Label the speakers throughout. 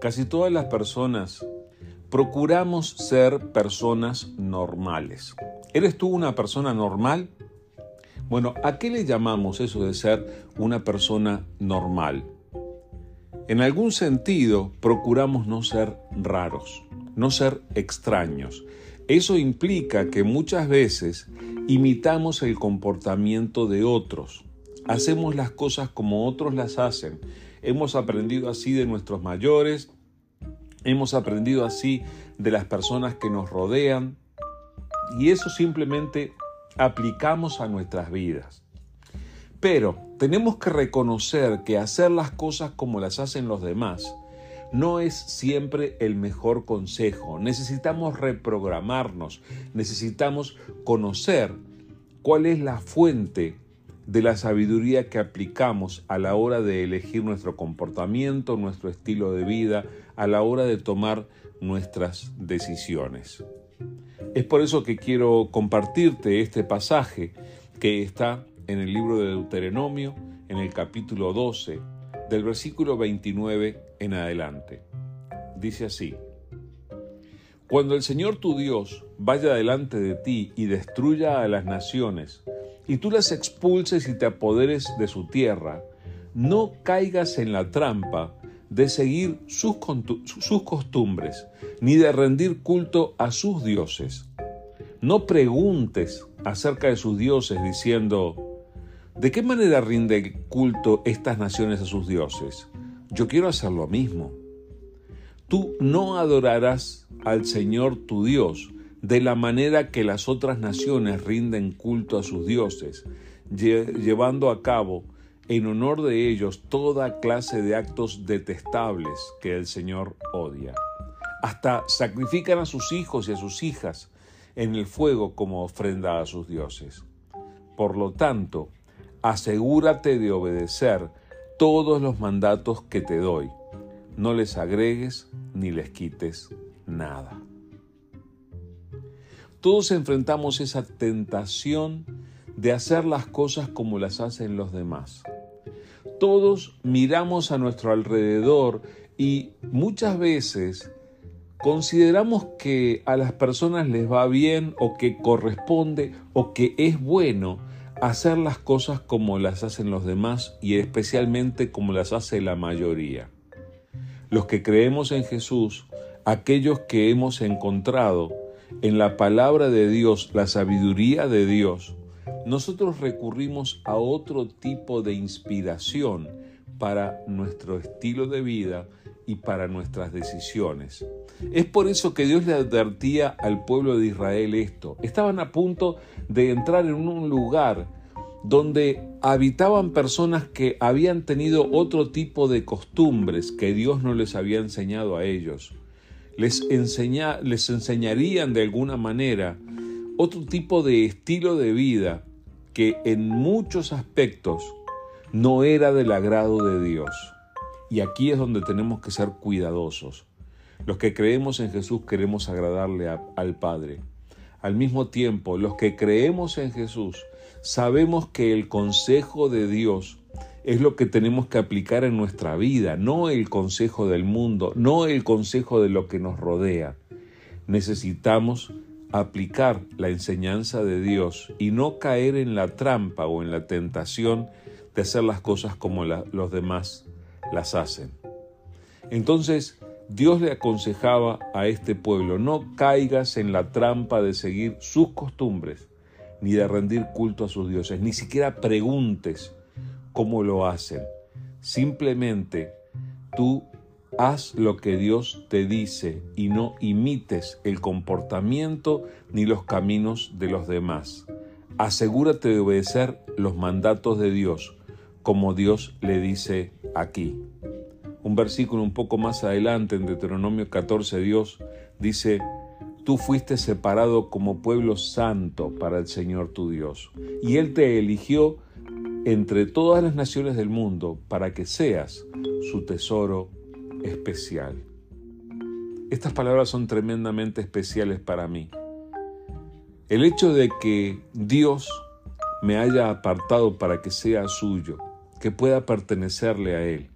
Speaker 1: Casi todas las personas procuramos ser personas normales. ¿Eres tú una persona normal? Bueno, ¿a qué le llamamos eso de ser una persona normal? En algún sentido, procuramos no ser raros, no ser extraños. Eso implica que muchas veces imitamos el comportamiento de otros. Hacemos las cosas como otros las hacen Hemos aprendido así de nuestros mayores, hemos aprendido así de las personas que nos rodean y eso simplemente aplicamos a nuestras vidas. Pero tenemos que reconocer que hacer las cosas como las hacen los demás no es siempre el mejor consejo. Necesitamos reprogramarnos, necesitamos conocer cuál es la fuente de la sabiduría que aplicamos a la hora de elegir nuestro comportamiento, nuestro estilo de vida, a la hora de tomar nuestras decisiones. Es por eso que quiero compartirte este pasaje que está en el libro de Deuteronomio, en el capítulo 12, del versículo 29 en adelante. Dice así, Cuando el Señor tu Dios vaya delante de ti y destruya a las naciones, y tú las expulses y te apoderes de su tierra, no caigas en la trampa de seguir sus, sus, costumbres, ni de rendir culto a sus dioses. No preguntes acerca de sus dioses diciendo, ¿de qué manera rinde culto estas naciones a sus dioses? Yo quiero hacer lo mismo. Tú no adorarás al Señor tu Dios, de la manera que las otras naciones rinden culto a sus dioses, llevando a cabo en honor de ellos toda clase de actos detestables que el Señor odia. Hasta sacrifican a sus hijos y a sus hijas en el fuego como ofrenda a sus dioses. Por lo tanto, asegúrate de obedecer todos los mandatos que te doy. No les agregues ni les quites nada. Todos enfrentamos esa tentación de hacer las cosas como las hacen los demás. Todos miramos a nuestro alrededor y muchas veces consideramos que a las personas les va bien o que corresponde o que es bueno hacer las cosas como las hacen los demás y especialmente como las hace la mayoría. Los que creemos en Jesús, aquellos que hemos encontrado en la palabra de Dios, la sabiduría de Dios, nosotros recurrimos a otro tipo de inspiración para nuestro estilo de vida y para nuestras decisiones. Es por eso que Dios le advertía al pueblo de Israel esto. Estaban a punto de entrar en un lugar donde habitaban personas que habían tenido otro tipo de costumbres que Dios no les había enseñado a ellos les, les enseñarían de alguna manera otro tipo de estilo de vida que en muchos aspectos no era del agrado de Dios. Y aquí es donde tenemos que ser cuidadosos. Los que creemos en Jesús queremos agradarle al Padre. Al mismo tiempo, los que creemos en Jesús sabemos que el consejo de Dios es lo que tenemos que aplicar en nuestra vida, no el consejo del mundo, no el consejo de lo que nos rodea. Necesitamos aplicar la enseñanza de Dios y no caer en la trampa o en la tentación de hacer las cosas como los demás las hacen. Entonces, Dios le aconsejaba a este pueblo, no caigas en la trampa de seguir sus costumbres, ni de rendir culto a sus dioses, ni siquiera preguntes cómo lo hacen. Simplemente tú haz lo que Dios te dice y no imites el comportamiento ni los caminos de los demás. Asegúrate de obedecer los mandatos de Dios, como Dios le dice aquí. Un versículo un poco más adelante, en Deuteronomio 14, Dios dice, Tú fuiste separado como pueblo santo para el Señor tu Dios, y Él te eligió entre todas las naciones del mundo para que seas su tesoro especial. Estas palabras son tremendamente especiales para mí. El hecho de que Dios me haya apartado para que sea suyo, que pueda pertenecerle a Él,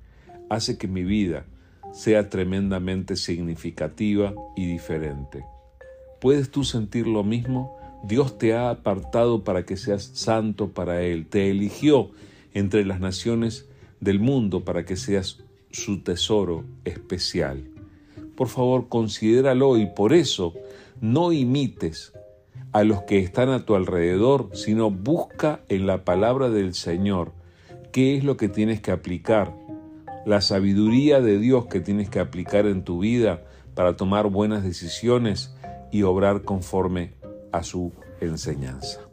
Speaker 1: hace que mi vida sea tremendamente significativa y diferente. ¿Puedes tú sentir lo mismo? Dios te ha apartado para que seas santo para Él, te eligió entre las naciones del mundo para que seas su tesoro especial. Por favor, considéralo y por eso no imites a los que están a tu alrededor, sino busca en la palabra del Señor qué es lo que tienes que aplicar, la sabiduría de Dios que tienes que aplicar en tu vida para tomar buenas decisiones y obrar conforme a su enseñanza.